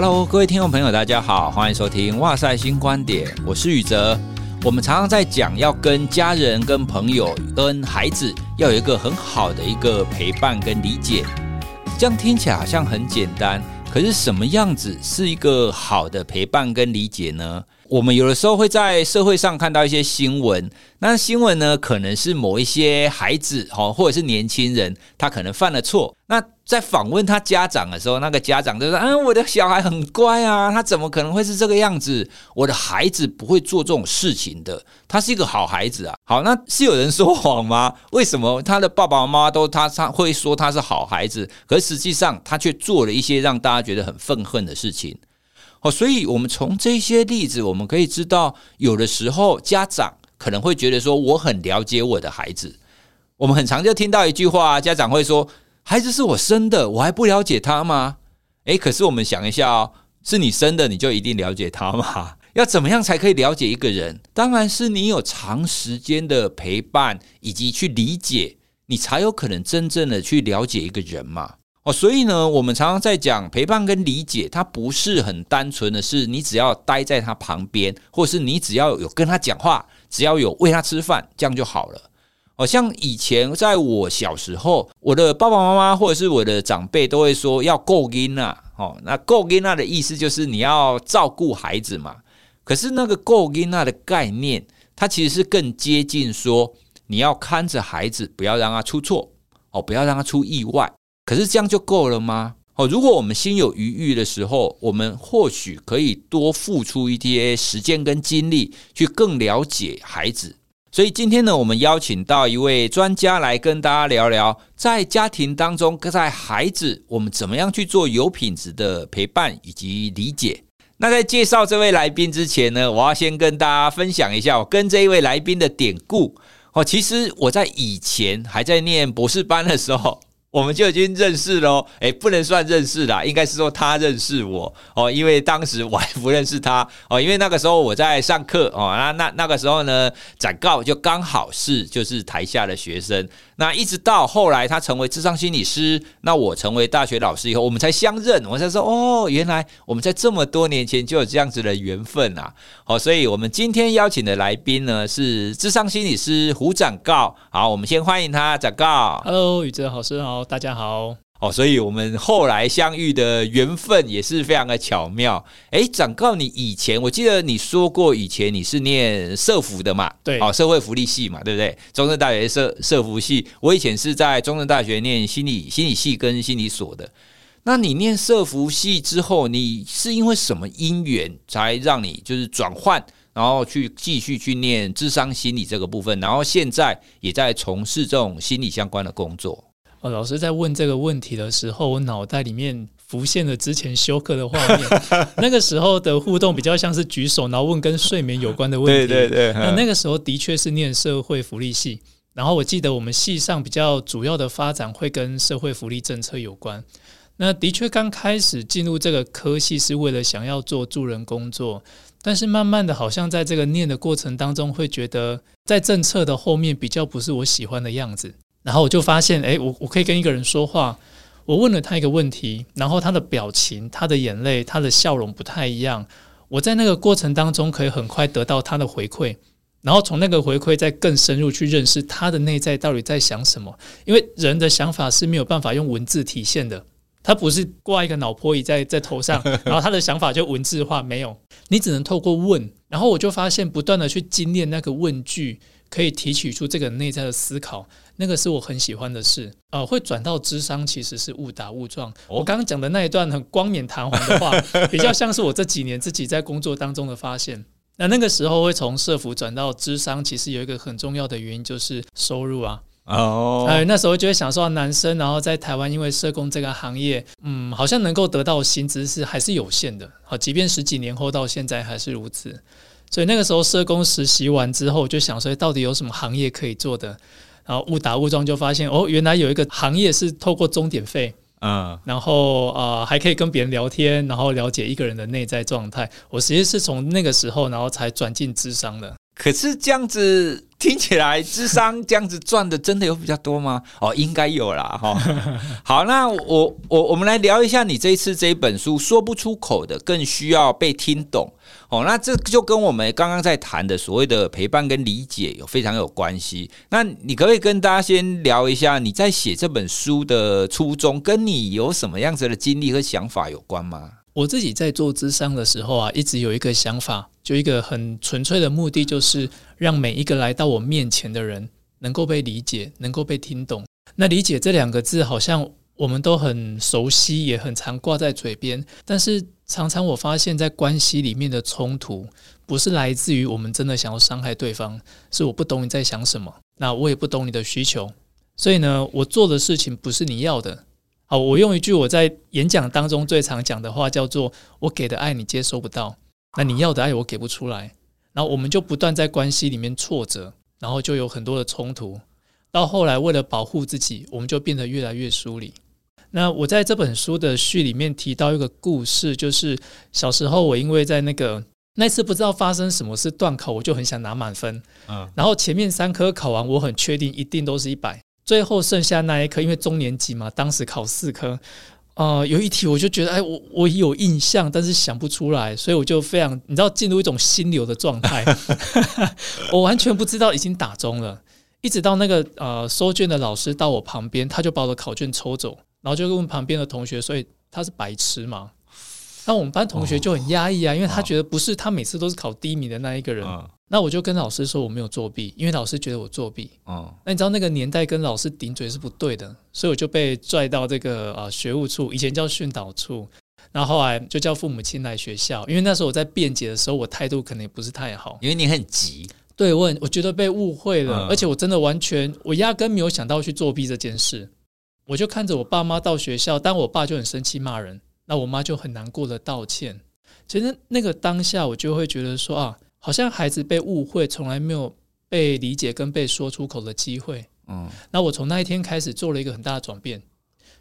Hello，各位听众朋友，大家好，欢迎收听哇塞新观点，我是宇哲。我们常常在讲要跟家人、跟朋友、跟孩子要有一个很好的一个陪伴跟理解，这样听起来好像很简单，可是什么样子是一个好的陪伴跟理解呢？我们有的时候会在社会上看到一些新闻，那新闻呢，可能是某一些孩子哦，或者是年轻人，他可能犯了错。那在访问他家长的时候，那个家长就说：“嗯，我的小孩很乖啊，他怎么可能会是这个样子？我的孩子不会做这种事情的，他是一个好孩子啊。”好，那是有人说谎吗？为什么他的爸爸妈妈都他他会说他是好孩子，可实际上他却做了一些让大家觉得很愤恨的事情？哦，所以，我们从这些例子，我们可以知道，有的时候家长可能会觉得说，我很了解我的孩子。我们很常就听到一句话，家长会说：“孩子是我生的，我还不了解他吗？”诶，可是我们想一下哦，是你生的，你就一定了解他吗？要怎么样才可以了解一个人？当然是你有长时间的陪伴以及去理解，你才有可能真正的去了解一个人嘛。哦，所以呢，我们常常在讲陪伴跟理解，它不是很单纯的是你只要待在他旁边，或是你只要有跟他讲话，只要有喂他吃饭，这样就好了。好，像以前在我小时候，我的爸爸妈妈或者是我的长辈都会说要够囡仔。哦，那够囡仔的意思就是你要照顾孩子嘛。可是那个够囡仔的概念，它其实是更接近说你要看着孩子，不要让他出错，哦，不要让他出意外。可是这样就够了吗？哦，如果我们心有余裕的时候，我们或许可以多付出一些时间跟精力，去更了解孩子。所以今天呢，我们邀请到一位专家来跟大家聊聊，在家庭当中，在孩子，我们怎么样去做有品质的陪伴以及理解。那在介绍这位来宾之前呢，我要先跟大家分享一下我跟这一位来宾的典故。哦，其实我在以前还在念博士班的时候。我们就已经认识了，诶，不能算认识啦，应该是说他认识我。哦，因为当时我还不认识他。哦，因为那个时候我在上课哦，那那那个时候呢，展告就刚好是就是台下的学生。那一直到后来他成为智商心理师，那我成为大学老师以后，我们才相认，我才说哦，原来我们在这么多年前就有这样子的缘分啊！好，所以我们今天邀请的来宾呢是智商心理师胡展告。好，我们先欢迎他，展告。Hello，宇哲老师好，大家好。哦，所以我们后来相遇的缘分也是非常的巧妙。诶，展告，你以前我记得你说过，以前你是念社福的嘛？对，哦，社会福利系嘛，对不对？中正大学社社福系，我以前是在中正大学念心理心理系跟心理所的。那你念社福系之后，你是因为什么因缘才让你就是转换，然后去继续去念智商心理这个部分，然后现在也在从事这种心理相关的工作？哦，老师在问这个问题的时候，我脑袋里面浮现了之前休课的画面。那个时候的互动比较像是举手，然后问跟睡眠有关的问题。对对对。那那个时候的确是念社会福利系，然后我记得我们系上比较主要的发展会跟社会福利政策有关。那的确刚开始进入这个科系是为了想要做助人工作，但是慢慢的，好像在这个念的过程当中，会觉得在政策的后面比较不是我喜欢的样子。然后我就发现，诶，我我可以跟一个人说话，我问了他一个问题，然后他的表情、他的眼泪、他的笑容不太一样。我在那个过程当中可以很快得到他的回馈，然后从那个回馈再更深入去认识他的内在到底在想什么。因为人的想法是没有办法用文字体现的，他不是挂一个脑波仪在在头上，然后他的想法就文字化，没有，你只能透过问。然后我就发现，不断的去精炼那个问句。可以提取出这个内在的思考，那个是我很喜欢的事。呃，会转到智商其实是误打误撞。我刚刚讲的那一段很光冕堂皇的话，比较像是我这几年自己在工作当中的发现。那那个时候会从社服转到智商，其实有一个很重要的原因就是收入啊。哦，哎，那时候就会想说，男生然后在台湾，因为社工这个行业，嗯，好像能够得到薪资是还是有限的。好，即便十几年后到现在还是如此。所以那个时候社工实习完之后，就想说到底有什么行业可以做的，然后误打误撞就发现哦，原来有一个行业是透过钟点费，嗯，然后啊、呃、还可以跟别人聊天，然后了解一个人的内在状态。我实际是从那个时候，然后才转进智商的。可是这样子听起来智商这样子赚的真的有比较多吗？哦，应该有啦。哈。好，那我我我们来聊一下你这一次这一本书，说不出口的更需要被听懂。哦，那这就跟我们刚刚在谈的所谓的陪伴跟理解有非常有关系。那你可不可以跟大家先聊一下你在写这本书的初衷，跟你有什么样子的经历和想法有关吗？我自己在做咨商的时候啊，一直有一个想法，就一个很纯粹的目的，就是让每一个来到我面前的人能够被理解，能够被听懂。那理解这两个字，好像我们都很熟悉，也很常挂在嘴边。但是常常我发现，在关系里面的冲突，不是来自于我们真的想要伤害对方，是我不懂你在想什么，那我也不懂你的需求。所以呢，我做的事情不是你要的。好，我用一句我在演讲当中最常讲的话，叫做“我给的爱你接收不到，那你要的爱我给不出来”，然后我们就不断在关系里面挫折，然后就有很多的冲突，到后来为了保护自己，我们就变得越来越疏离。那我在这本书的序里面提到一个故事，就是小时候我因为在那个那次不知道发生什么事断考，我就很想拿满分，嗯，然后前面三科考完，我很确定一定都是一百。最后剩下那一科，因为中年级嘛，当时考四科，呃，有一题我就觉得，哎，我我有印象，但是想不出来，所以我就非常，你知道，进入一种心流的状态，我完全不知道已经打钟了，一直到那个呃收卷的老师到我旁边，他就把我的考卷抽走，然后就问旁边的同学，所以他是白痴嘛？那我们班同学就很压抑啊，因为他觉得不是，他每次都是考第一名的那一个人。那我就跟老师说我没有作弊，因为老师觉得我作弊。哦，那你知道那个年代跟老师顶嘴是不对的，所以我就被拽到这个啊学务处，以前叫训导处，然后后来就叫父母亲来学校，因为那时候我在辩解的时候，我态度可能也不是太好，因为你很急。对，我很我觉得被误会了，而且我真的完全我压根没有想到去作弊这件事，我就看着我爸妈到学校，但我爸就很生气骂人，那我妈就很难过的道歉。其实那个当下我就会觉得说啊。好像孩子被误会，从来没有被理解跟被说出口的机会。嗯，那我从那一天开始做了一个很大的转变，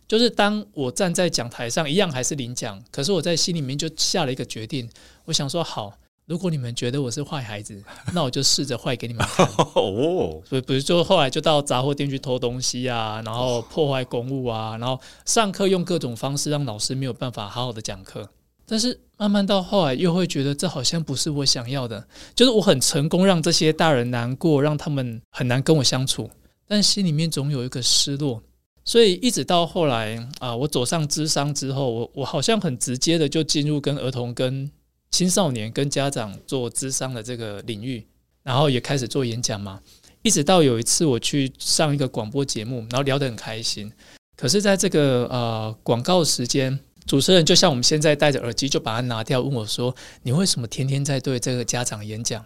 就是当我站在讲台上，一样还是领奖，可是我在心里面就下了一个决定，我想说：好，如果你们觉得我是坏孩子，那我就试着坏给你们看。哦，所以比如说后来就到杂货店去偷东西啊，然后破坏公物啊，然后上课用各种方式让老师没有办法好好的讲课。但是慢慢到后来，又会觉得这好像不是我想要的。就是我很成功让这些大人难过，让他们很难跟我相处，但心里面总有一个失落。所以一直到后来啊，我走上智商之后，我我好像很直接的就进入跟儿童、跟青少年、跟家长做智商的这个领域，然后也开始做演讲嘛。一直到有一次我去上一个广播节目，然后聊得很开心。可是在这个呃广告时间。主持人就像我们现在戴着耳机，就把它拿掉，问我说：“你为什么天天在对这个家长演讲？”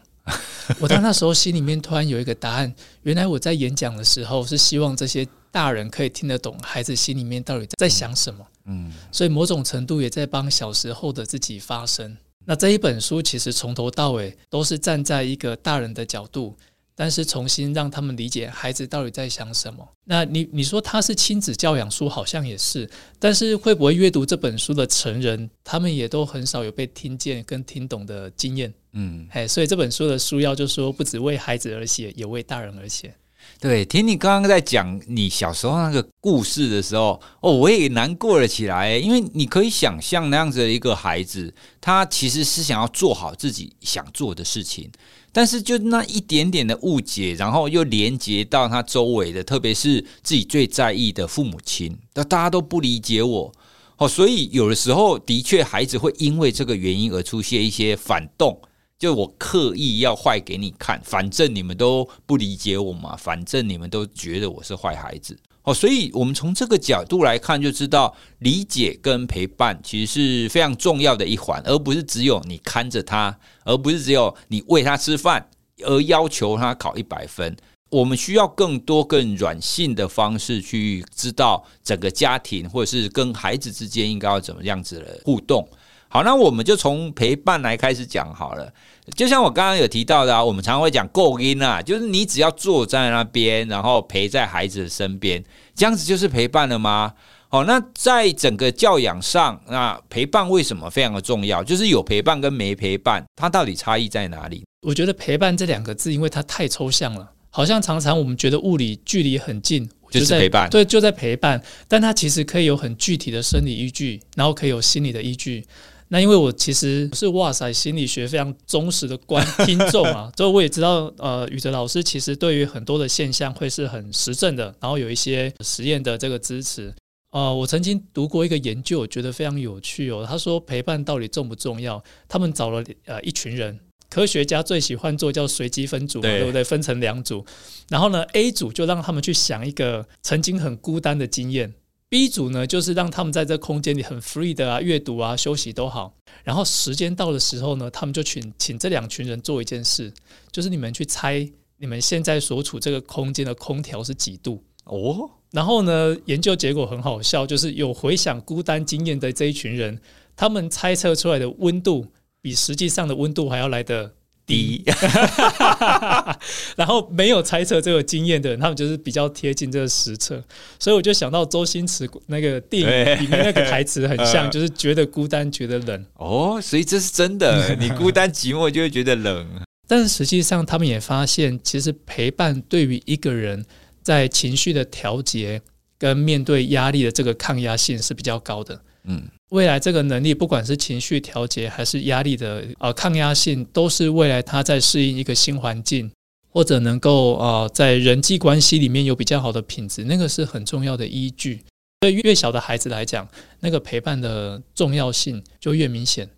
我到那时候心里面突然有一个答案，原来我在演讲的时候是希望这些大人可以听得懂孩子心里面到底在想什么。嗯，所以某种程度也在帮小时候的自己发声。那这一本书其实从头到尾都是站在一个大人的角度。但是重新让他们理解孩子到底在想什么。那你你说他是亲子教养书，好像也是。但是会不会阅读这本书的成人，他们也都很少有被听见跟听懂的经验。嗯，哎，所以这本书的书要就说，不只为孩子而写，也为大人而写。对，听你刚刚在讲你小时候那个故事的时候，哦，我也难过了起来。因为你可以想象那样子的一个孩子，他其实是想要做好自己想做的事情。但是就那一点点的误解，然后又连接到他周围的，特别是自己最在意的父母亲，那大家都不理解我，哦，所以有的时候的确孩子会因为这个原因而出现一些反动，就我刻意要坏给你看，反正你们都不理解我嘛，反正你们都觉得我是坏孩子。哦，所以我们从这个角度来看，就知道理解跟陪伴其实是非常重要的一环，而不是只有你看着他，而不是只有你喂他吃饭而要求他考一百分。我们需要更多更软性的方式去知道整个家庭或者是跟孩子之间应该要怎么样子的互动。好，那我们就从陪伴来开始讲好了。就像我刚刚有提到的啊，我们常常会讲够音啊，就是你只要坐在那边，然后陪在孩子的身边，这样子就是陪伴了吗？好，那在整个教养上，那陪伴为什么非常的重要？就是有陪伴跟没陪伴，它到底差异在哪里？我觉得陪伴这两个字，因为它太抽象了，好像常常我们觉得物理距离很近，就是陪伴，对，就在陪伴，但它其实可以有很具体的生理依据，然后可以有心理的依据。那因为我其实是哇塞心理学非常忠实的观听众啊，所以我也知道，呃，宇哲老师其实对于很多的现象会是很实证的，然后有一些实验的这个支持。呃，我曾经读过一个研究，我觉得非常有趣哦。他说陪伴到底重不重要？他们找了呃一群人。科学家最喜欢做叫随机分组，对，对不对？分成两组，然后呢，A 组就让他们去想一个曾经很孤单的经验，B 组呢就是让他们在这空间里很 free 的啊，阅读啊，休息都好。然后时间到的时候呢，他们就请请这两群人做一件事，就是你们去猜你们现在所处这个空间的空调是几度哦。然后呢，研究结果很好笑，就是有回想孤单经验的这一群人，他们猜测出来的温度。比实际上的温度还要来得低，然后没有猜测这个经验的人，他们就是比较贴近这个实测，所以我就想到周星驰那个电影里面那个台词很像，就是觉得孤单，觉得冷。哦，所以这是真的，你孤单寂寞就会觉得冷。但是实际上，他们也发现，其实陪伴对于一个人在情绪的调节跟面对压力的这个抗压性是比较高的。嗯。未来这个能力，不管是情绪调节还是压力的呃抗压性，都是未来他在适应一个新环境，或者能够呃在人际关系里面有比较好的品质，那个是很重要的依据。对越小的孩子来讲，那个陪伴的重要性就越明显。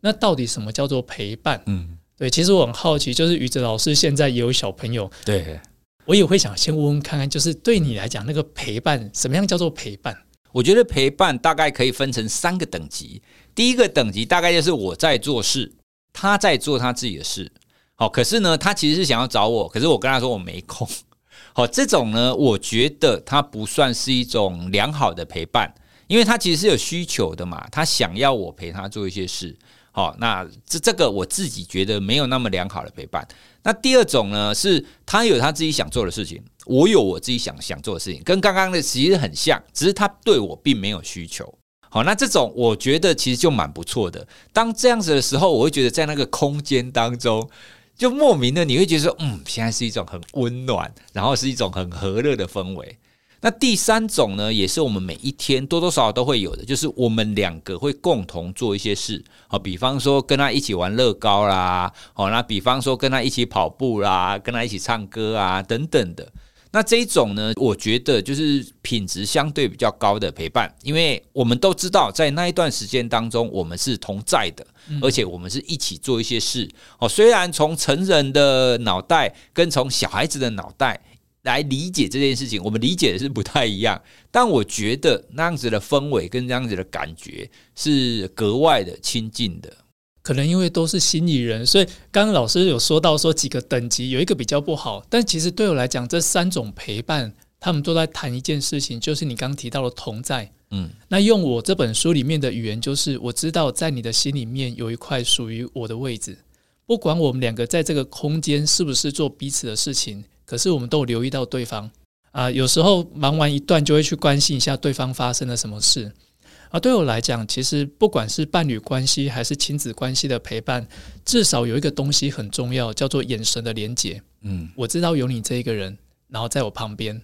那到底什么叫做陪伴？嗯，对，其实我很好奇，就是宇哲老师现在也有小朋友，对，我也会想先问问看看，就是对你来讲，那个陪伴，什么样叫做陪伴？我觉得陪伴大概可以分成三个等级。第一个等级大概就是我在做事，他在做他自己的事。好，可是呢，他其实是想要找我，可是我跟他说我没空。好，这种呢，我觉得他不算是一种良好的陪伴，因为他其实是有需求的嘛，他想要我陪他做一些事。好，那这这个我自己觉得没有那么良好的陪伴。那第二种呢，是他有他自己想做的事情，我有我自己想想做的事情，跟刚刚的其实很像，只是他对我并没有需求。好，那这种我觉得其实就蛮不错的。当这样子的时候，我会觉得在那个空间当中，就莫名的你会觉得说，嗯，现在是一种很温暖，然后是一种很和乐的氛围。那第三种呢，也是我们每一天多多少少都会有的，就是我们两个会共同做一些事，好，比方说跟他一起玩乐高啦，好，那比方说跟他一起跑步啦，跟他一起唱歌啊，等等的。那这一种呢，我觉得就是品质相对比较高的陪伴，因为我们都知道，在那一段时间当中，我们是同在的，而且我们是一起做一些事。哦，虽然从成人的脑袋跟从小孩子的脑袋。来理解这件事情，我们理解的是不太一样，但我觉得那样子的氛围跟那样子的感觉是格外的亲近的。可能因为都是心理人，所以刚刚老师有说到说几个等级，有一个比较不好，但其实对我来讲，这三种陪伴，他们都在谈一件事情，就是你刚刚提到的同在。嗯，那用我这本书里面的语言，就是我知道在你的心里面有一块属于我的位置，不管我们两个在这个空间是不是做彼此的事情。可是我们都有留意到对方啊，有时候忙完一段就会去关心一下对方发生了什么事。而对我来讲，其实不管是伴侣关系还是亲子关系的陪伴，至少有一个东西很重要，叫做眼神的连接。嗯，我知道有你这一个人，然后在我旁边。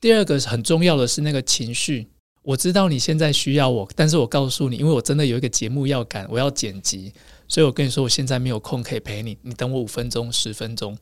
第二个很重要的是那个情绪，我知道你现在需要我，但是我告诉你，因为我真的有一个节目要赶，我要剪辑，所以我跟你说，我现在没有空可以陪你，你等我五分钟、十分钟。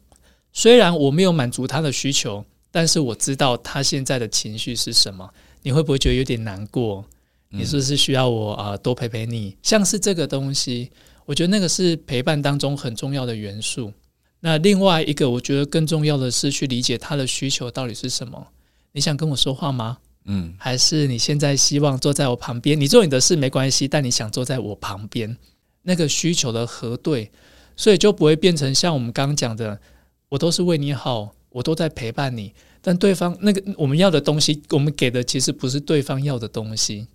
虽然我没有满足他的需求，但是我知道他现在的情绪是什么。你会不会觉得有点难过？你是不是需要我啊多陪陪你？像是这个东西，我觉得那个是陪伴当中很重要的元素。那另外一个，我觉得更重要的是去理解他的需求到底是什么。你想跟我说话吗？嗯，还是你现在希望坐在我旁边？你做你的事没关系，但你想坐在我旁边，那个需求的核对，所以就不会变成像我们刚刚讲的。我都是为你好，我都在陪伴你，但对方那个我们要的东西，我们给的其实不是对方要的东西。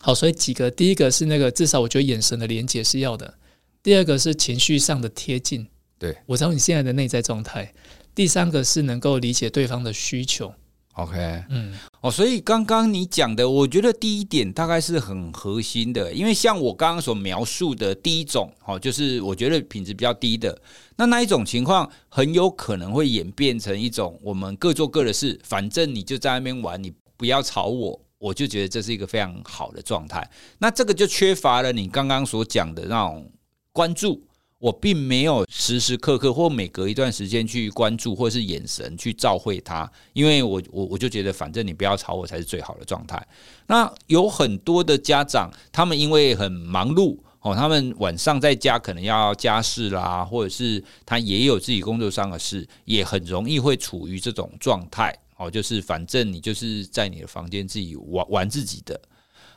好，所以几个，第一个是那个至少我觉得眼神的连接是要的，第二个是情绪上的贴近，对，我知道你现在的内在状态，第三个是能够理解对方的需求。OK，嗯，哦，所以刚刚你讲的，我觉得第一点大概是很核心的，因为像我刚刚所描述的第一种，哦，就是我觉得品质比较低的，那那一种情况很有可能会演变成一种我们各做各的事，反正你就在那边玩，你不要吵我，我就觉得这是一个非常好的状态。那这个就缺乏了你刚刚所讲的那种关注。我并没有时时刻刻或每隔一段时间去关注，或是眼神去照会他，因为我我我就觉得，反正你不要吵我才是最好的状态。那有很多的家长，他们因为很忙碌哦，他们晚上在家可能要家事啦，或者是他也有自己工作上的事，也很容易会处于这种状态哦，就是反正你就是在你的房间自己玩玩自己的。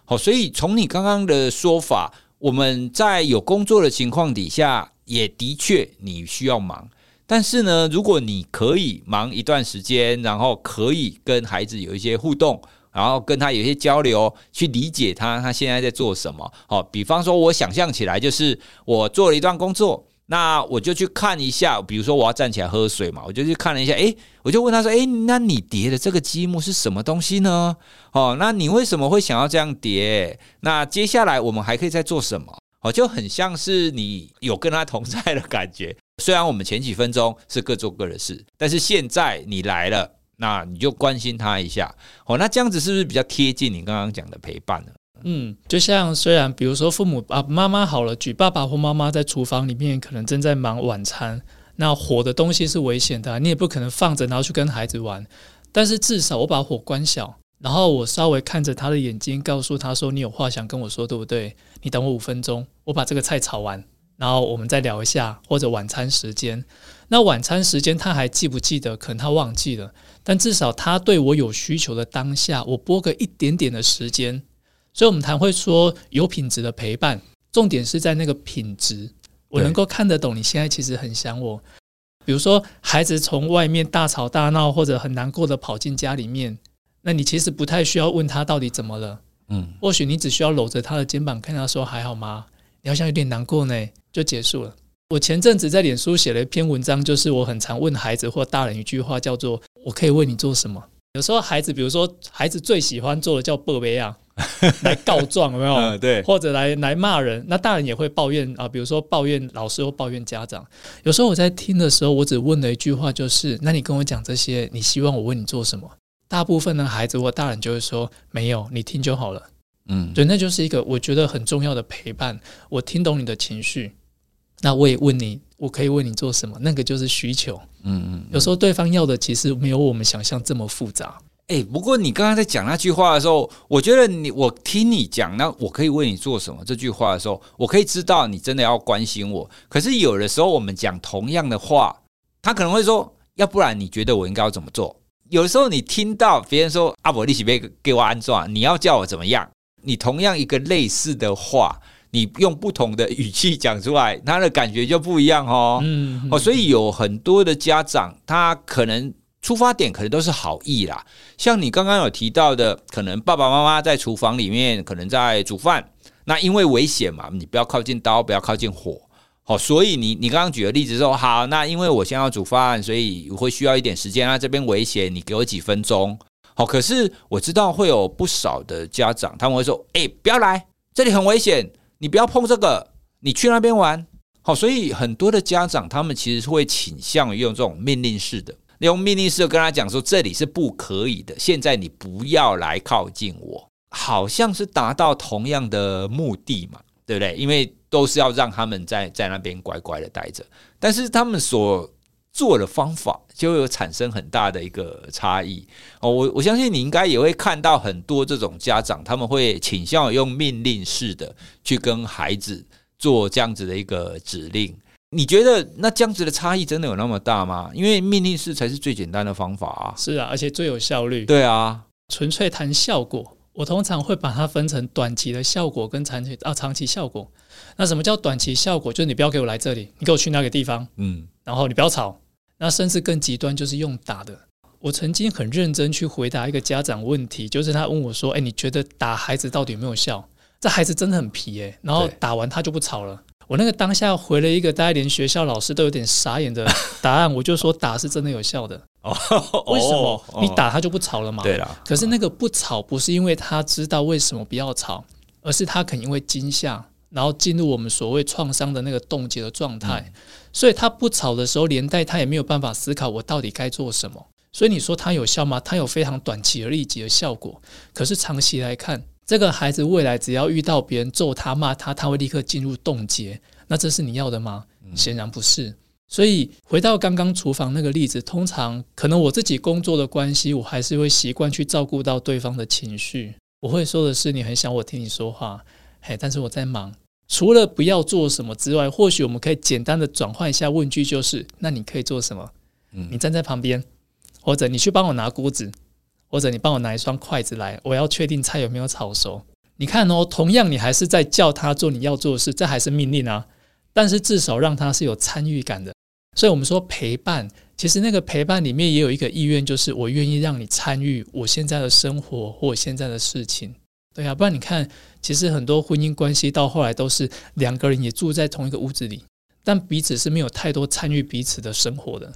好，所以从你刚刚的说法，我们在有工作的情况底下。也的确，你需要忙，但是呢，如果你可以忙一段时间，然后可以跟孩子有一些互动，然后跟他有一些交流，去理解他他现在在做什么。好，比方说，我想象起来就是我做了一段工作，那我就去看一下，比如说我要站起来喝水嘛，我就去看了一下，诶，我就问他说，诶，那你叠的这个积木是什么东西呢？哦，那你为什么会想要这样叠？那接下来我们还可以再做什么？哦，就很像是你有跟他同在的感觉。虽然我们前几分钟是各做各的事，但是现在你来了，那你就关心他一下。哦，那这样子是不是比较贴近你刚刚讲的陪伴呢？嗯，就像虽然比如说父母啊，妈妈好了，举爸爸或妈妈在厨房里面可能正在忙晚餐，那火的东西是危险的，你也不可能放着然后去跟孩子玩。但是至少我把火关小。然后我稍微看着他的眼睛，告诉他说：“你有话想跟我说，对不对？你等我五分钟，我把这个菜炒完，然后我们再聊一下，或者晚餐时间。那晚餐时间他还记不记得？可能他忘记了，但至少他对我有需求的当下，我拨个一点点的时间。所以，我们才会说有品质的陪伴，重点是在那个品质。我能够看得懂你现在其实很想我。比如说，孩子从外面大吵大闹，或者很难过的跑进家里面。”那你其实不太需要问他到底怎么了，嗯，或许你只需要搂着他的肩膀，看他说还好吗？你好像有点难过呢，就结束了。我前阵子在脸书写了一篇文章，就是我很常问孩子或大人一句话，叫做“我可以为你做什么？”有时候孩子，比如说孩子最喜欢做的叫报备啊，来告状有没有？嗯，对，或者来来骂人。那大人也会抱怨啊，比如说抱怨老师或抱怨家长。有时候我在听的时候，我只问了一句话，就是“那你跟我讲这些，你希望我为你做什么？”大部分的孩子或大人就会说：“没有，你听就好了。”嗯，对，那就是一个我觉得很重要的陪伴。我听懂你的情绪，那我也问你，我可以为你做什么？那个就是需求。嗯嗯，有时候对方要的其实没有我们想象这么复杂。诶，不过你刚刚在讲那句话的时候，我觉得你，我听你讲，那我可以为你做什么？这句话的时候，我可以知道你真的要关心我。可是有的时候我们讲同样的话，他可能会说：“要不然你觉得我应该要怎么做？”有时候你听到别人说啊，我利息被给我安装，你要叫我怎么样？你同样一个类似的话，你用不同的语气讲出来，他的感觉就不一样哦。嗯，哦，所以有很多的家长，他可能出发点可能都是好意啦。像你刚刚有提到的，可能爸爸妈妈在厨房里面可能在煮饭，那因为危险嘛，你不要靠近刀，不要靠近火。好，所以你你刚刚举的例子说，好，那因为我先要煮饭，所以我会需要一点时间啊。这边危险，你给我几分钟。好，可是我知道会有不少的家长，他们会说，哎，不要来，这里很危险，你不要碰这个，你去那边玩。好，所以很多的家长，他们其实会倾向于用这种命令式的，用命令式的跟他讲说，这里是不可以的，现在你不要来靠近我，好像是达到同样的目的嘛，对不对？因为都是要让他们在在那边乖乖的待着，但是他们所做的方法就有产生很大的一个差异哦。我我相信你应该也会看到很多这种家长，他们会倾向用命令式的去跟孩子做这样子的一个指令。你觉得那这样子的差异真的有那么大吗？因为命令式才是最简单的方法啊。是啊，而且最有效率。对啊，纯粹谈效果。我通常会把它分成短期的效果跟长期啊长期效果。那什么叫短期效果？就是你不要给我来这里，你给我去那个地方，嗯，然后你不要吵。那甚至更极端就是用打的。我曾经很认真去回答一个家长问题，就是他问我说：“哎，你觉得打孩子到底有没有效？这孩子真的很皮诶。然后打完他就不吵了。我那个当下回了一个大家连学校老师都有点傻眼的 答案，我就说打是真的有效的。哦，为什么？你打他就不吵了嘛？对了。可是那个不吵不是因为他知道为什么不要吵，而是他可能因为惊吓，然后进入我们所谓创伤的那个冻结的状态，嗯、所以他不吵的时候，连带他也没有办法思考我到底该做什么。所以你说它有效吗？它有非常短期而立即的效果，可是长期来看。这个孩子未来只要遇到别人揍他骂他，他会立刻进入冻结。那这是你要的吗？显然不是。所以回到刚刚厨房那个例子，通常可能我自己工作的关系，我还是会习惯去照顾到对方的情绪。我会说的是，你很想我听你说话，嘿，但是我在忙。除了不要做什么之外，或许我们可以简单的转换一下问句，就是那你可以做什么？你站在旁边，或者你去帮我拿锅子。或者你帮我拿一双筷子来，我要确定菜有没有炒熟。你看哦，同样你还是在叫他做你要做的事，这还是命令啊。但是至少让他是有参与感的。所以我们说陪伴，其实那个陪伴里面也有一个意愿，就是我愿意让你参与我现在的生活或我现在的事情。对啊，不然你看，其实很多婚姻关系到后来都是两个人也住在同一个屋子里，但彼此是没有太多参与彼此的生活的。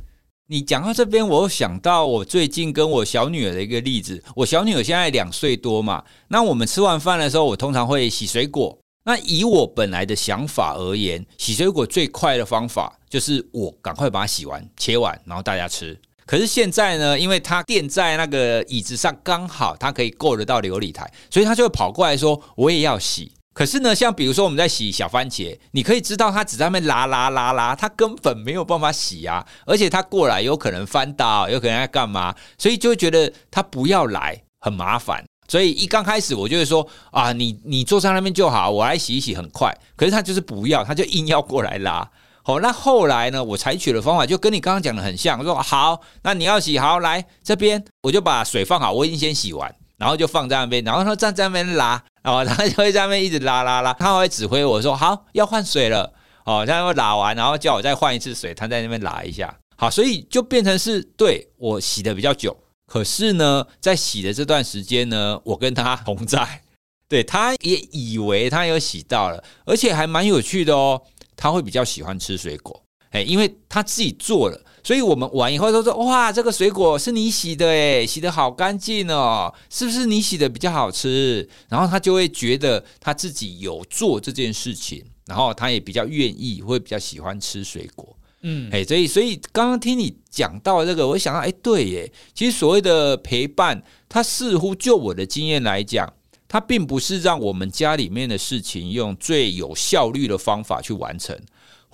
你讲到这边，我又想到我最近跟我小女儿的一个例子。我小女儿现在两岁多嘛，那我们吃完饭的时候，我通常会洗水果。那以我本来的想法而言，洗水果最快的方法就是我赶快把它洗完、切完，然后大家吃。可是现在呢，因为她垫在那个椅子上，刚好她可以够得到琉璃台，所以她就会跑过来说：“我也要洗。”可是呢，像比如说我们在洗小番茄，你可以知道他只在那边拉拉拉拉，他根本没有办法洗啊，而且他过来有可能翻倒，有可能要干嘛，所以就觉得他不要来很麻烦。所以一刚开始我就会说啊，你你坐在那边就好，我来洗一洗很快。可是他就是不要，他就硬要过来拉。好，那后来呢，我采取的方法就跟你刚刚讲的很像，我说好，那你要洗好来这边，我就把水放好，我已经先洗完。然后就放在那边，然后他站在那边拉，哦，他就会在那边一直拉拉拉，他会指挥我说好要换水了，哦，他会拉完，然后叫我再换一次水，他在那边拉一下，好，所以就变成是对我洗的比较久，可是呢，在洗的这段时间呢，我跟他 同在，对，他也以为他有洗到了，而且还蛮有趣的哦，他会比较喜欢吃水果，哎，因为他自己做了。所以我们玩以后都说：“哇，这个水果是你洗的诶，洗的好干净哦，是不是你洗的比较好吃？”然后他就会觉得他自己有做这件事情，然后他也比较愿意，会比较喜欢吃水果。嗯，哎，所以所以刚刚听你讲到这个，我想到，哎，对耶，其实所谓的陪伴，它似乎就我的经验来讲，它并不是让我们家里面的事情用最有效率的方法去完成。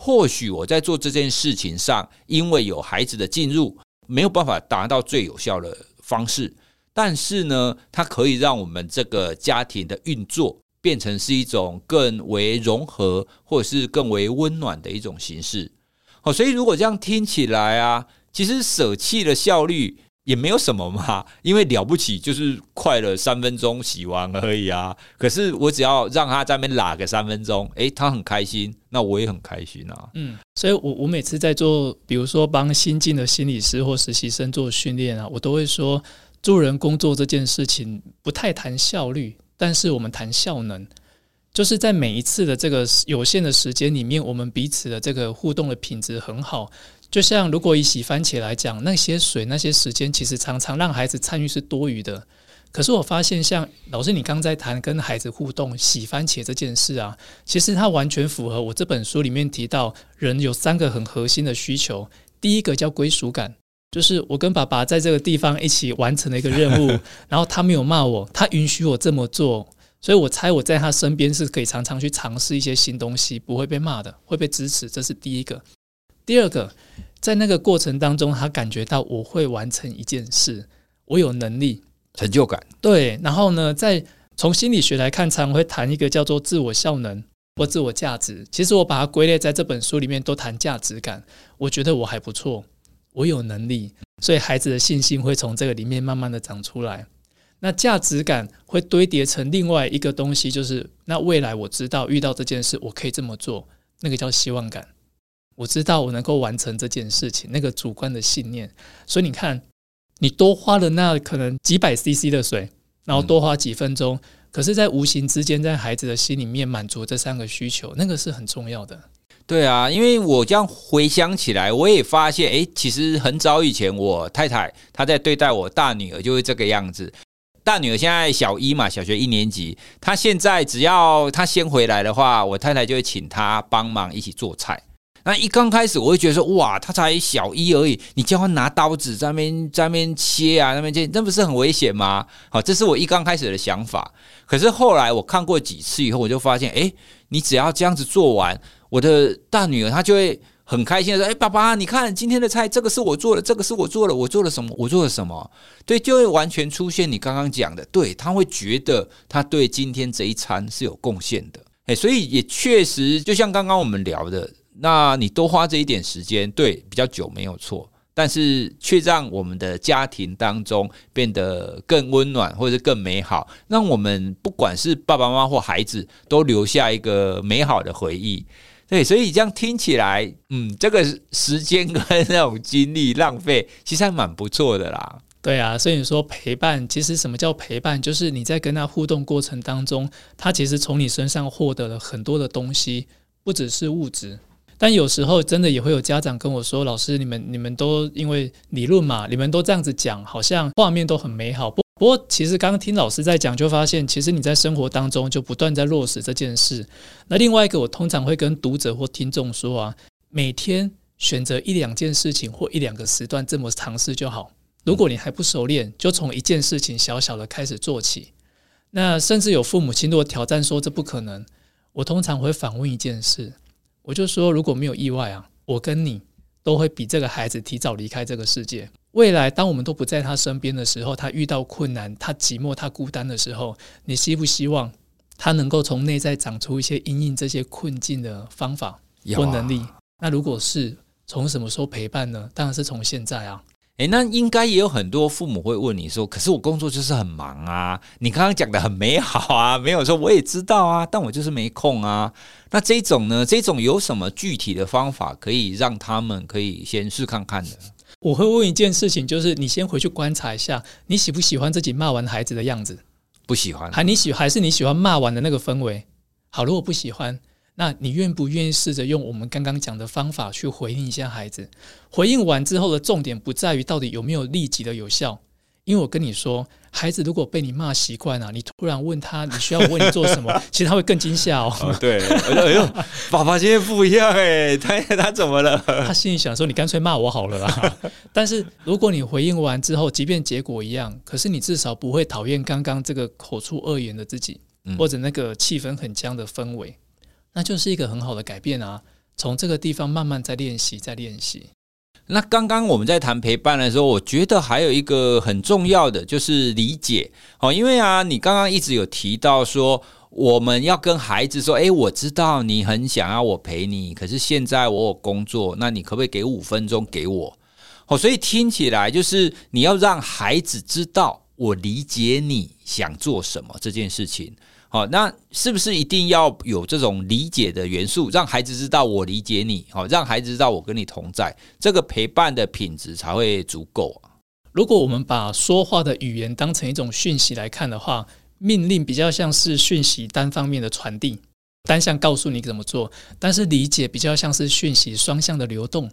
或许我在做这件事情上，因为有孩子的进入，没有办法达到最有效的方式。但是呢，它可以让我们这个家庭的运作变成是一种更为融合，或者是更为温暖的一种形式。好，所以如果这样听起来啊，其实舍弃了效率。也没有什么嘛，因为了不起就是快了三分钟洗完而已啊。可是我只要让他在那边拉个三分钟，诶，他很开心，那我也很开心啊。嗯，所以我我每次在做，比如说帮新进的心理师或实习生做训练啊，我都会说，助人工作这件事情不太谈效率，但是我们谈效能，就是在每一次的这个有限的时间里面，我们彼此的这个互动的品质很好。就像如果以洗番茄来讲，那些水、那些时间，其实常常让孩子参与是多余的。可是我发现，像老师你刚在谈跟孩子互动洗番茄这件事啊，其实它完全符合我这本书里面提到，人有三个很核心的需求。第一个叫归属感，就是我跟爸爸在这个地方一起完成了一个任务，然后他没有骂我，他允许我这么做，所以我猜我在他身边是可以常常去尝试一些新东西，不会被骂的，会被支持，这是第一个。第二个，在那个过程当中，他感觉到我会完成一件事，我有能力，成就感。对，然后呢，在从心理学来看，常会谈一个叫做自我效能或自我价值。其实我把它归类在这本书里面，都谈价值感。我觉得我还不错，我有能力，所以孩子的信心会从这个里面慢慢的长出来。那价值感会堆叠成另外一个东西，就是那未来我知道遇到这件事，我可以这么做，那个叫希望感。我知道我能够完成这件事情，那个主观的信念。所以你看，你多花了那可能几百 CC 的水，然后多花几分钟，可是，在无形之间，在孩子的心里面满足这三个需求，那个是很重要的。对啊，因为我这样回想起来，我也发现，哎，其实很早以前，我太太她在对待我大女儿就是这个样子。大女儿现在小一嘛，小学一年级，她现在只要她先回来的话，我太太就会请她帮忙一起做菜。那一刚开始，我会觉得说，哇，他才小一而已，你叫他拿刀子在那边在那边切啊，那边切，那不是很危险吗？好，这是我一刚开始的想法。可是后来我看过几次以后，我就发现，哎，你只要这样子做完，我的大女儿她就会很开心的说，哎，爸爸，你看今天的菜，这个是我做的，这个是我做的，我做了什么？我做了什么？对，就会完全出现你刚刚讲的，对，他会觉得他对今天这一餐是有贡献的。哎，所以也确实，就像刚刚我们聊的。那你多花这一点时间，对，比较久没有错，但是却让我们的家庭当中变得更温暖，或者更美好，让我们不管是爸爸妈妈或孩子，都留下一个美好的回忆。对，所以这样听起来，嗯，这个时间跟那种精力浪费，其实还蛮不错的啦。对啊，所以你说陪伴，其实什么叫陪伴？就是你在跟他互动过程当中，他其实从你身上获得了很多的东西，不只是物质。但有时候真的也会有家长跟我说：“老师，你们你们都因为理论嘛，你们都这样子讲，好像画面都很美好。不不过，其实刚刚听老师在讲，就发现其实你在生活当中就不断在落实这件事。那另外一个，我通常会跟读者或听众说啊，每天选择一两件事情或一两个时段这么尝试就好。如果你还不熟练，就从一件事情小小的开始做起。那甚至有父母亲如果挑战说这不可能，我通常会反问一件事。”我就说，如果没有意外啊，我跟你都会比这个孩子提早离开这个世界。未来，当我们都不在他身边的时候，他遇到困难、他寂寞、他孤单的时候，你希不希望他能够从内在长出一些因应这些困境的方法或能力？啊、那如果是从什么时候陪伴呢？当然是从现在啊。诶，那应该也有很多父母会问你说：“可是我工作就是很忙啊，你刚刚讲的很美好啊，没有说我也知道啊，但我就是没空啊。”那这种呢？这种有什么具体的方法可以让他们可以先试看看的？我会问一件事情，就是你先回去观察一下，你喜不喜欢自己骂完孩子的样子？不喜欢。还你喜还是你喜欢骂完的那个氛围？好，如果不喜欢。那你愿不愿意试着用我们刚刚讲的方法去回应一下孩子？回应完之后的重点不在于到底有没有立即的有效，因为我跟你说，孩子如果被你骂习惯了，你突然问他你需要我为你做什么，其实他会更惊吓哦，哦。对，哎呦，爸爸今天不一样哎，他 他怎么了？他心里想说，你干脆骂我好了啦。但是如果你回应完之后，即便结果一样，可是你至少不会讨厌刚刚这个口出恶言的自己，或者那个气氛很僵的氛围。那就是一个很好的改变啊！从这个地方慢慢在练习，在练习。那刚刚我们在谈陪伴的时候，我觉得还有一个很重要的就是理解。哦，因为啊，你刚刚一直有提到说，我们要跟孩子说：“诶，我知道你很想要我陪你，可是现在我有工作，那你可不可以给五分钟给我？”哦，所以听起来就是你要让孩子知道我理解你想做什么这件事情。好，那是不是一定要有这种理解的元素，让孩子知道我理解你？好，让孩子知道我跟你同在，这个陪伴的品质才会足够啊。如果我们把说话的语言当成一种讯息来看的话，命令比较像是讯息单方面的传递，单向告诉你怎么做；但是理解比较像是讯息双向的流动。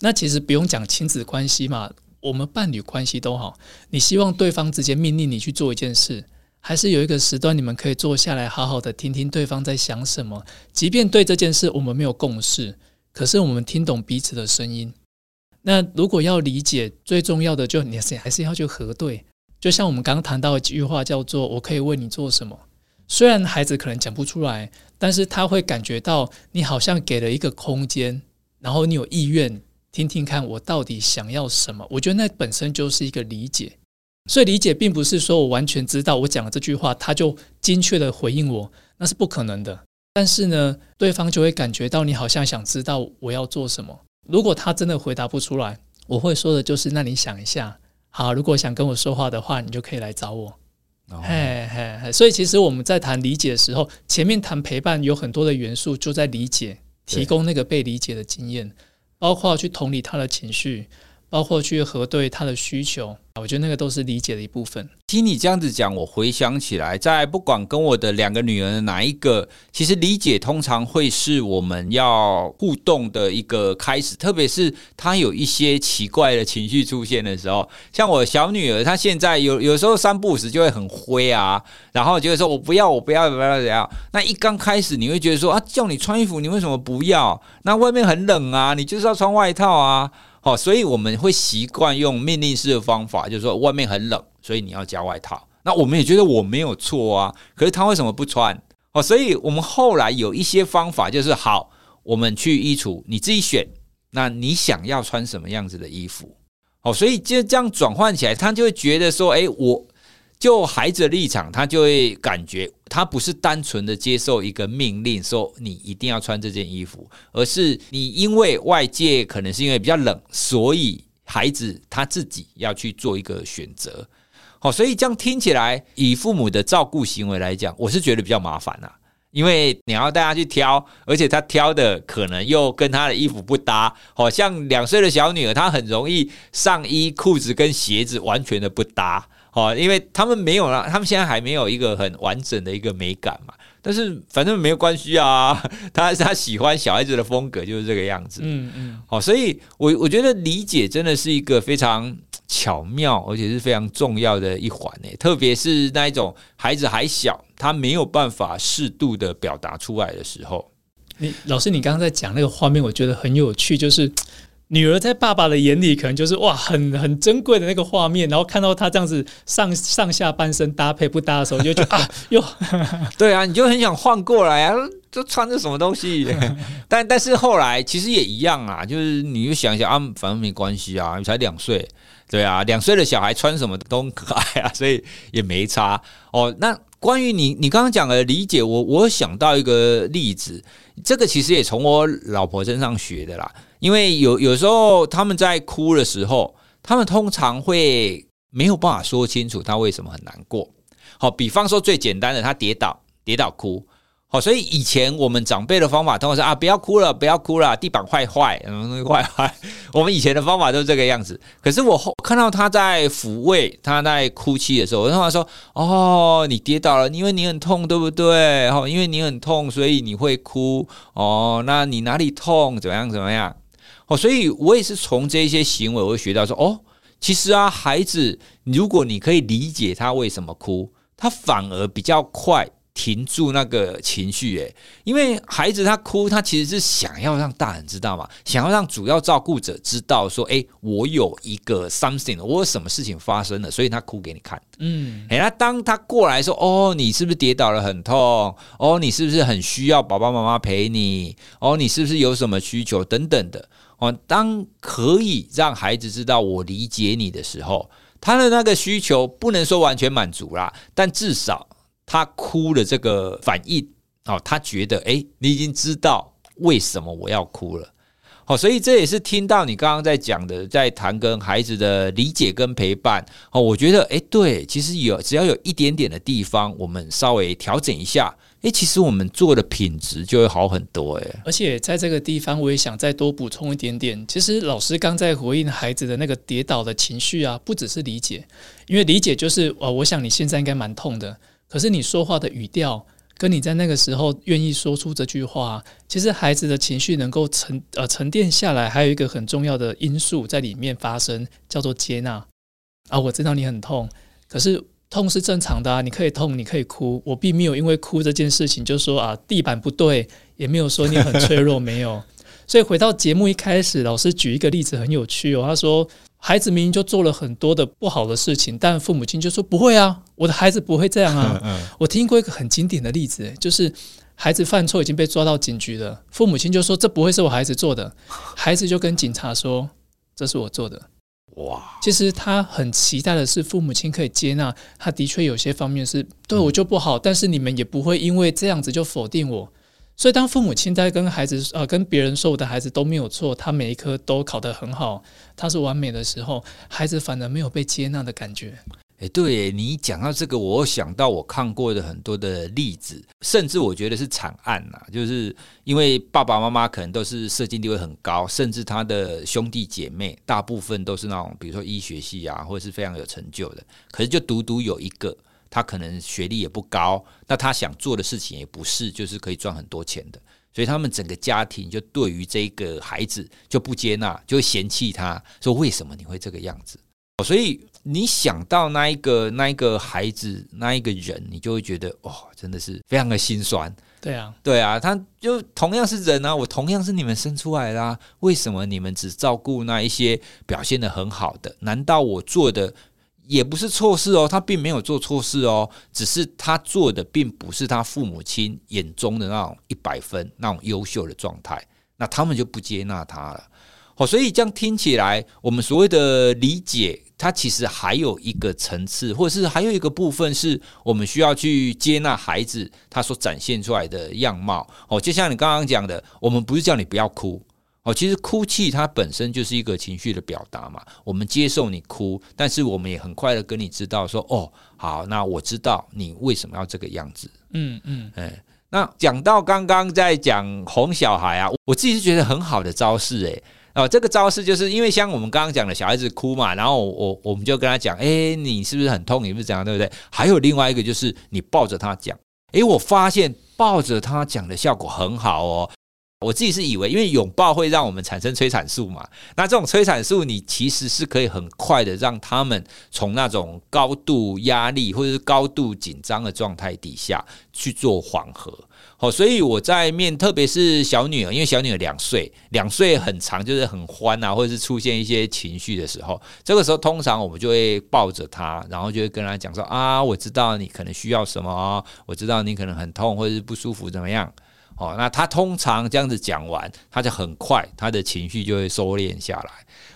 那其实不用讲亲子关系嘛，我们伴侣关系都好，你希望对方直接命令你去做一件事。还是有一个时段，你们可以坐下来，好好的听听对方在想什么。即便对这件事我们没有共识，可是我们听懂彼此的声音。那如果要理解，最重要的就你还是要去核对。就像我们刚刚谈到一句话，叫做“我可以为你做什么”。虽然孩子可能讲不出来，但是他会感觉到你好像给了一个空间，然后你有意愿听听看我到底想要什么。我觉得那本身就是一个理解。所以理解并不是说我完全知道我讲了这句话，他就精确的回应我，那是不可能的。但是呢，对方就会感觉到你好像想知道我要做什么。如果他真的回答不出来，我会说的就是：那你想一下，好，如果想跟我说话的话，你就可以来找我。嘿嘿嘿。所以其实我们在谈理解的时候，前面谈陪伴有很多的元素，就在理解，提供那个被理解的经验，包括去同理他的情绪，包括去核对他的需求。我觉得那个都是理解的一部分。听你这样子讲，我回想起来，在不管跟我的两个女儿哪一个，其实理解通常会是我们要互动的一个开始，特别是她有一些奇怪的情绪出现的时候，像我小女儿，她现在有有时候三不五时就会很灰啊，然后就会说我不要，我不要，不要怎样。那一刚开始你会觉得说啊，叫你穿衣服，你为什么不要？那外面很冷啊，你就是要穿外套啊。好，所以我们会习惯用命令式的方法，就是说外面很冷，所以你要加外套。那我们也觉得我没有错啊，可是他为什么不穿？哦，所以我们后来有一些方法，就是好，我们去衣橱，你自己选。那你想要穿什么样子的衣服？哦，所以就这样转换起来，他就会觉得说，诶，我。就孩子的立场，他就会感觉他不是单纯的接受一个命令，说你一定要穿这件衣服，而是你因为外界可能是因为比较冷，所以孩子他自己要去做一个选择。好，所以这样听起来，以父母的照顾行为来讲，我是觉得比较麻烦啊，因为你要带他去挑，而且他挑的可能又跟他的衣服不搭。好像两岁的小女儿，她很容易上衣、裤子跟鞋子完全的不搭。哦，因为他们没有了，他们现在还没有一个很完整的一个美感嘛。但是反正没有关系啊，他他喜欢小孩子的风格就是这个样子。嗯嗯。好，所以我我觉得理解真的是一个非常巧妙，而且是非常重要的一环诶。特别是那一种孩子还小，他没有办法适度的表达出来的时候。你老师，你刚刚在讲那个画面，我觉得很有趣，就是。女儿在爸爸的眼里，可能就是哇，很很珍贵的那个画面。然后看到他这样子上上下半身搭配不搭的时候，你就觉得 啊，哟，对啊，你就很想换过来啊，这穿着什么东西？但但是后来其实也一样啊，就是你就想想啊，反正没关系啊，你才两岁，对啊，两岁的小孩穿什么都可爱啊，所以也没差哦。那关于你你刚刚讲的理解，我我想到一个例子，这个其实也从我老婆身上学的啦。因为有有时候他们在哭的时候，他们通常会没有办法说清楚他为什么很难过。好，比方说最简单的，他跌倒，跌倒哭。好，所以以前我们长辈的方法通常是啊，不要哭了，不要哭了，地板坏坏，什么东西坏坏。我们以前的方法都是这个样子。可是我后看到他在抚慰他在哭泣的时候，我通常说：“哦，你跌倒了，因为你很痛，对不对？哦，因为你很痛，所以你会哭。哦，那你哪里痛？怎么样？怎么样？”哦，所以我也是从这些行为，我会学到说，哦，其实啊，孩子，如果你可以理解他为什么哭，他反而比较快停住那个情绪，诶，因为孩子他哭，他其实是想要让大人知道嘛，想要让主要照顾者知道说，诶，我有一个 something，我有什么事情发生了，所以他哭给你看。嗯，诶，那当他过来说，哦，你是不是跌倒了很痛？哦，你是不是很需要爸爸妈妈陪你？哦，你是不是有什么需求等等的？哦，当可以让孩子知道我理解你的时候，他的那个需求不能说完全满足啦，但至少他哭的这个反应，哦，他觉得，诶，你已经知道为什么我要哭了。好，所以这也是听到你刚刚在讲的，在谈跟孩子的理解跟陪伴。哦，我觉得，诶，对，其实有只要有一点点的地方，我们稍微调整一下。诶，其实我们做的品质就会好很多诶，而且在这个地方，我也想再多补充一点点。其实老师刚在回应孩子的那个跌倒的情绪啊，不只是理解，因为理解就是哦，我想你现在应该蛮痛的。可是你说话的语调，跟你在那个时候愿意说出这句话，其实孩子的情绪能够沉呃沉淀下来，还有一个很重要的因素在里面发生，叫做接纳啊。我知道你很痛，可是。痛是正常的啊，你可以痛，你可以哭。我并没有因为哭这件事情就说啊，地板不对，也没有说你很脆弱，没有。所以回到节目一开始，老师举一个例子很有趣哦。他说，孩子明明就做了很多的不好的事情，但父母亲就说不会啊，我的孩子不会这样啊。我听过一个很经典的例子，就是孩子犯错已经被抓到警局了，父母亲就说这不会是我孩子做的，孩子就跟警察说这是我做的。哇，其实他很期待的是父母亲可以接纳，他的确有些方面是对我就不好，但是你们也不会因为这样子就否定我。所以当父母亲在跟孩子呃跟别人说我的孩子都没有错，他每一科都考得很好，他是完美的时候，孩子反而没有被接纳的感觉。哎，对你讲到这个，我想到我看过的很多的例子，甚至我觉得是惨案呐，就是因为爸爸妈妈可能都是社经地位很高，甚至他的兄弟姐妹大部分都是那种，比如说医学系啊，或者是非常有成就的，可是就独独有一个，他可能学历也不高，那他想做的事情也不是就是可以赚很多钱的，所以他们整个家庭就对于这个孩子就不接纳，就会嫌弃他，说为什么你会这个样子？所以你想到那一个那一个孩子那一个人，你就会觉得哦，真的是非常的心酸。对啊，对啊，他就同样是人啊，我同样是你们生出来的啊，为什么你们只照顾那一些表现得很好的？难道我做的也不是错事哦？他并没有做错事哦，只是他做的并不是他父母亲眼中的那种一百分那种优秀的状态，那他们就不接纳他了。哦，所以这样听起来，我们所谓的理解，它其实还有一个层次，或者是还有一个部分，是我们需要去接纳孩子他所展现出来的样貌。哦，就像你刚刚讲的，我们不是叫你不要哭。哦，其实哭泣它本身就是一个情绪的表达嘛。我们接受你哭，但是我们也很快的跟你知道说，哦，好，那我知道你为什么要这个样子。嗯嗯，哎，那讲到刚刚在讲哄小孩啊，我自己是觉得很好的招式，诶。哦，这个招式就是因为像我们刚刚讲的小孩子哭嘛，然后我我们就跟他讲，哎，你是不是很痛？你不是这样，对不对？还有另外一个就是你抱着他讲，哎，我发现抱着他讲的效果很好哦。我自己是以为，因为拥抱会让我们产生催产素嘛，那这种催产素你其实是可以很快的让他们从那种高度压力或者是高度紧张的状态底下去做缓和。好，所以我在面，特别是小女儿，因为小女儿两岁，两岁很长，就是很欢啊，或者是出现一些情绪的时候，这个时候通常我们就会抱着她，然后就会跟她讲说啊，我知道你可能需要什么，我知道你可能很痛或者是不舒服，怎么样？哦，那他通常这样子讲完，他就很快，他的情绪就会收敛下来。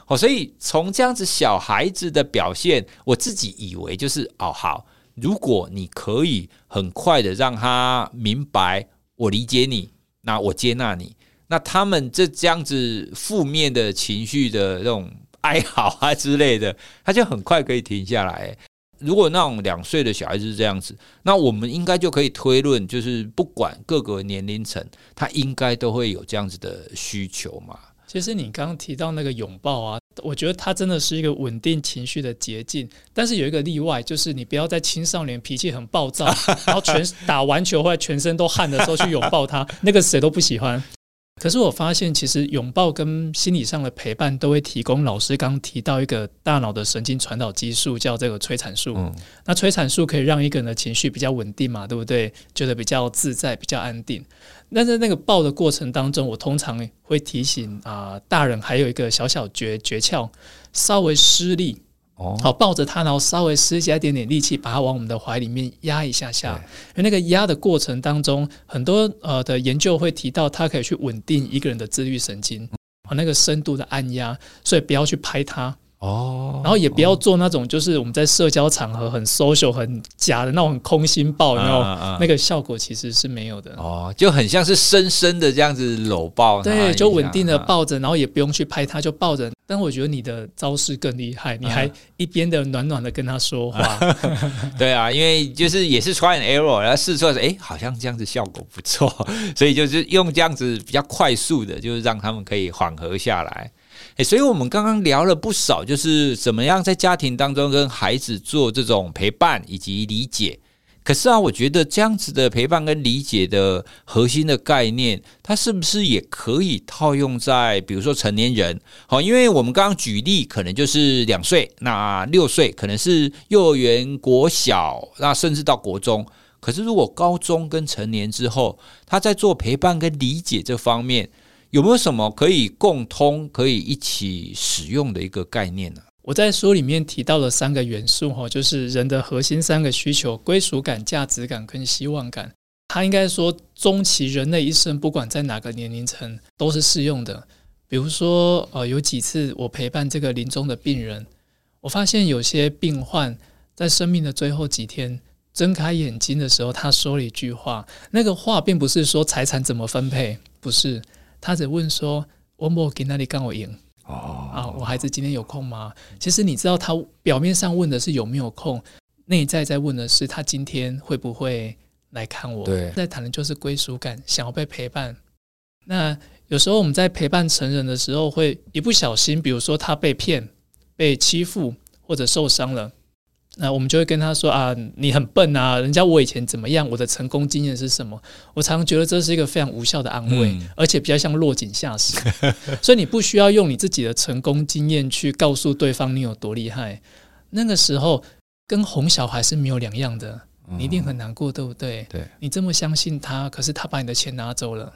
哦，所以从这样子小孩子的表现，我自己以为就是哦，好，如果你可以很快的让他明白。我理解你，那我接纳你，那他们这这样子负面的情绪的这种哀嚎啊之类的，他就很快可以停下来。如果那种两岁的小孩子是这样子，那我们应该就可以推论，就是不管各个年龄层，他应该都会有这样子的需求嘛。其实你刚刚提到那个拥抱啊，我觉得它真的是一个稳定情绪的捷径。但是有一个例外，就是你不要在青少年脾气很暴躁，然后全打完球或者全身都汗的时候去拥抱他，那个谁都不喜欢。可是我发现，其实拥抱跟心理上的陪伴都会提供老师刚提到一个大脑的神经传导激素，叫这个催产素。嗯。那催产素可以让一个人的情绪比较稳定嘛，对不对？觉得比较自在，比较安定。那在那个抱的过程当中，我通常会提醒啊、呃，大人还有一个小小诀诀窍，稍微施力。哦，好，抱着它，然后稍微施加一点点力气，把它往我们的怀里面压一下下。因为那个压的过程当中，很多呃的研究会提到，它可以去稳定一个人的自律神经，和那个深度的按压，所以不要去拍他。哦，然后也不要做那种就是我们在社交场合很 social 很假的那种空心抱，然后那个效果其实是没有的。哦，就很像是深深的这样子搂抱，对，就稳定的抱着，然后也不用去拍他，就抱着。但我觉得你的招式更厉害，你还一边的暖暖的跟他说话。对啊，因为就是也是 try and error，然后试错，哎，好像这样子效果不错，所以就是用这样子比较快速的，就是让他们可以缓和下来。诶，所以我们刚刚聊了不少，就是怎么样在家庭当中跟孩子做这种陪伴以及理解。可是啊，我觉得这样子的陪伴跟理解的核心的概念，它是不是也可以套用在比如说成年人？好，因为我们刚刚举例，可能就是两岁，那六岁可能是幼儿园、国小，那甚至到国中。可是如果高中跟成年之后，他在做陪伴跟理解这方面，有没有什么可以共通、可以一起使用的一个概念呢？我在书里面提到了三个元素，哈，就是人的核心三个需求：归属感、价值感跟希望感。它应该说，终其人类一生，不管在哪个年龄层，都是适用的。比如说，呃，有几次我陪伴这个临终的病人，我发现有些病患在生命的最后几天睁开眼睛的时候，他说了一句话，那个话并不是说财产怎么分配，不是。他只问说：“我没给那里干我赢哦啊，我孩子今天有空吗？其实你知道，他表面上问的是有没有空，内在在问的是他今天会不会来看我。对，在谈的就是归属感，想要被陪伴。那有时候我们在陪伴成人的时候，会一不小心，比如说他被骗、被欺负或者受伤了。那我们就会跟他说啊，你很笨啊，人家我以前怎么样，我的成功经验是什么？我常常觉得这是一个非常无效的安慰，嗯、而且比较像落井下石。所以你不需要用你自己的成功经验去告诉对方你有多厉害。那个时候跟哄小孩是没有两样的，你一定很难过，对不对？对，你这么相信他，可是他把你的钱拿走了。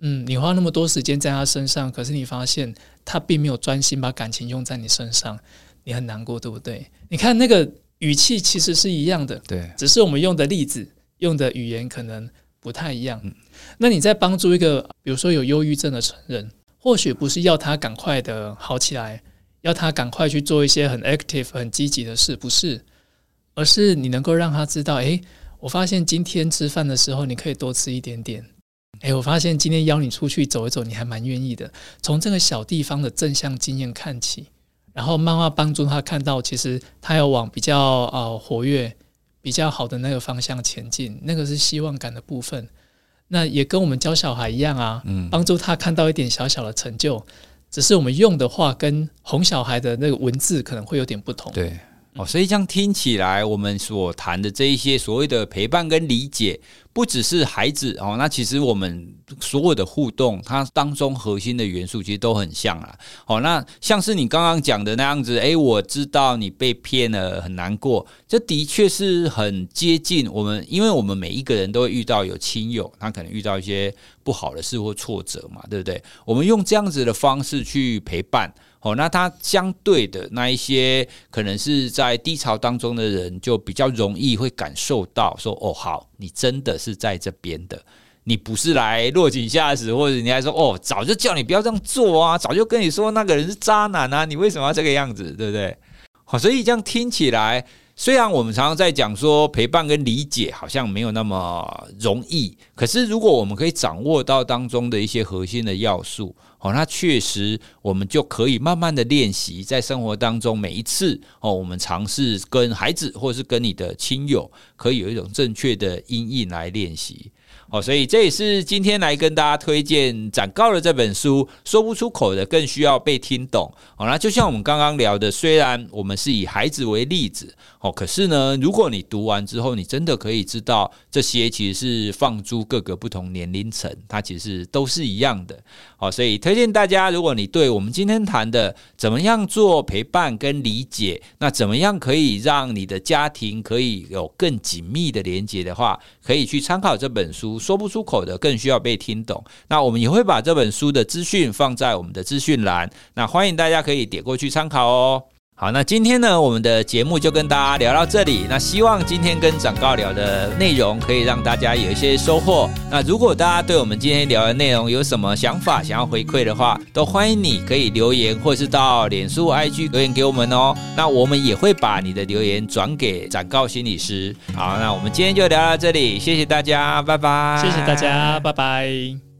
嗯，你花那么多时间在他身上，可是你发现他并没有专心把感情用在你身上，你很难过，对不对？你看那个。语气其实是一样的，对，只是我们用的例子、用的语言可能不太一样。嗯，那你在帮助一个，比如说有忧郁症的成人，或许不是要他赶快的好起来，要他赶快去做一些很 active、很积极的事，不是，而是你能够让他知道，诶，我发现今天吃饭的时候你可以多吃一点点，诶，我发现今天邀你出去走一走，你还蛮愿意的。从这个小地方的正向经验看起。然后漫画帮助他看到，其实他要往比较呃活跃、比较好的那个方向前进，那个是希望感的部分。那也跟我们教小孩一样啊，嗯，帮助他看到一点小小的成就。只是我们用的话跟哄小孩的那个文字可能会有点不同。对。哦，所以这样听起来，我们所谈的这一些所谓的陪伴跟理解，不只是孩子哦，那其实我们所有的互动，它当中核心的元素其实都很像啊。哦，那像是你刚刚讲的那样子，诶，我知道你被骗了，很难过，这的确是很接近我们，因为我们每一个人都会遇到有亲友，他可能遇到一些不好的事或挫折嘛，对不对？我们用这样子的方式去陪伴。哦，那他相对的那一些可能是在低潮当中的人，就比较容易会感受到说，哦，好，你真的是在这边的，你不是来落井下石，或者你还说，哦，早就叫你不要这样做啊，早就跟你说那个人是渣男啊，你为什么要这个样子，对不对？好，所以这样听起来。虽然我们常常在讲说陪伴跟理解好像没有那么容易，可是如果我们可以掌握到当中的一些核心的要素，哦，那确实我们就可以慢慢的练习，在生活当中每一次哦，我们尝试跟孩子或者是跟你的亲友，可以有一种正确的音译来练习。哦，所以这也是今天来跟大家推荐展誥的这本书，说不出口的更需要被听懂。好，那就像我们刚刚聊的，虽然我们是以孩子为例子，哦，可是呢，如果你读完之后，你真的可以知道这些其实是放诸各个不同年龄层，它其实都是一样的。好，所以推荐大家，如果你对我们今天谈的怎么样做陪伴跟理解，那怎么样可以让你的家庭可以有更紧密的连接的话，可以去参考这本书。说不出口的更需要被听懂。那我们也会把这本书的资讯放在我们的资讯栏，那欢迎大家可以点过去参考哦。好，那今天呢，我们的节目就跟大家聊到这里。那希望今天跟展誥聊的内容可以让大家有一些收获。那如果大家对我们今天聊的内容有什么想法，想要回馈的话，都欢迎你可以留言，或是到脸书、IG 留言给我们哦。那我们也会把你的留言转给展誥心理师。好，那我们今天就聊到这里，谢谢大家，拜拜。谢谢大家，拜拜。